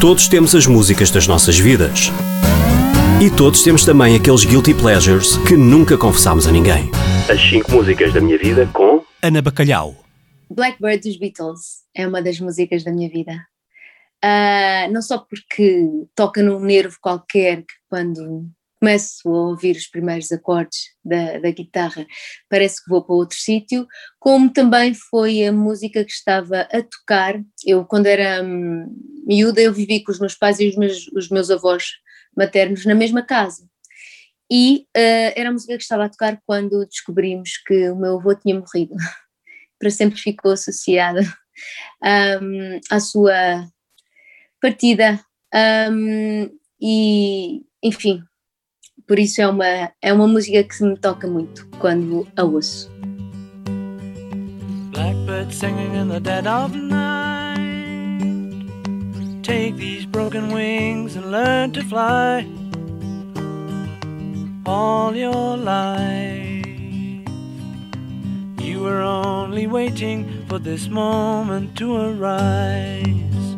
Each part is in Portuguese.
Todos temos as músicas das nossas vidas. E todos temos também aqueles guilty pleasures que nunca confessámos a ninguém. As 5 músicas da minha vida com Ana Bacalhau. Blackbird dos Beatles é uma das músicas da minha vida. Uh, não só porque toca num nervo qualquer que quando começo a ouvir os primeiros acordes da, da guitarra, parece que vou para outro sítio, como também foi a música que estava a tocar. Eu, quando era hum, miúda, eu vivi com os meus pais e os meus, os meus avós maternos na mesma casa. E uh, era a música que estava a tocar quando descobrimos que o meu avô tinha morrido. Para sempre ficou associada um, à sua partida. Um, e, enfim, por isso é uma, é uma música que me toca muito quando a ouço. Blackbird singing in the dead of night. Take these broken wings and learn to fly. All your life, you were only waiting for this moment to arise.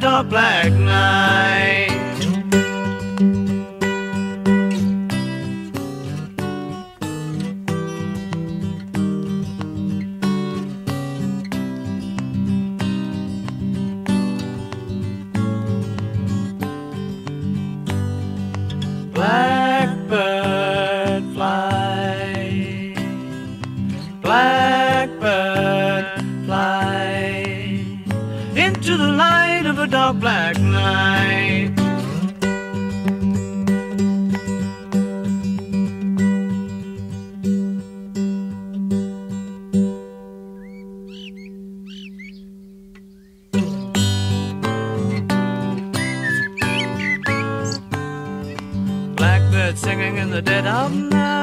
dark black night. Blackbird fly, blackbird into the light a dark black night. Blackbird singing in the dead of night.